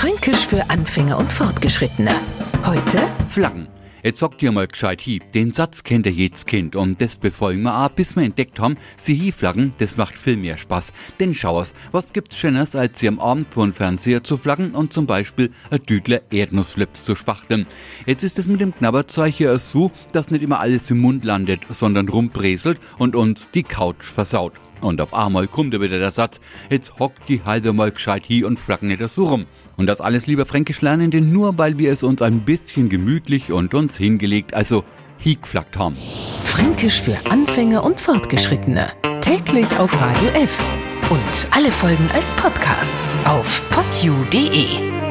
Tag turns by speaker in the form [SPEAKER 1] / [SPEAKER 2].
[SPEAKER 1] Fränkisch für Anfänger und Fortgeschrittene. Heute
[SPEAKER 2] Flaggen. Jetzt sagt ihr mal gescheit hi. Den Satz kennt ihr jedes Kind und das befolgen wir auch, bis wir entdeckt haben, sie hi flaggen, das macht viel mehr Spaß. Denn schauers, was gibt's Schöneres, als sie am Abend vor dem Fernseher zu flaggen und zum Beispiel ein Düdler Erdnussflips zu spachteln. Jetzt ist es mit dem Knabberzeug ja so, dass nicht immer alles im Mund landet, sondern rumbreselt und uns die Couch versaut. Und auf einmal kommt wieder der Satz, jetzt hockt die halbe mal gescheit hi und flaggen nicht so rum. Und das alles, lieber Fränkisch Lernende, nur weil wir es uns ein bisschen gemütlich und uns hingelegt, also higflackt haben.
[SPEAKER 1] Fränkisch für Anfänger und Fortgeschrittene. Täglich auf Radio F. Und alle Folgen als Podcast auf podu.de.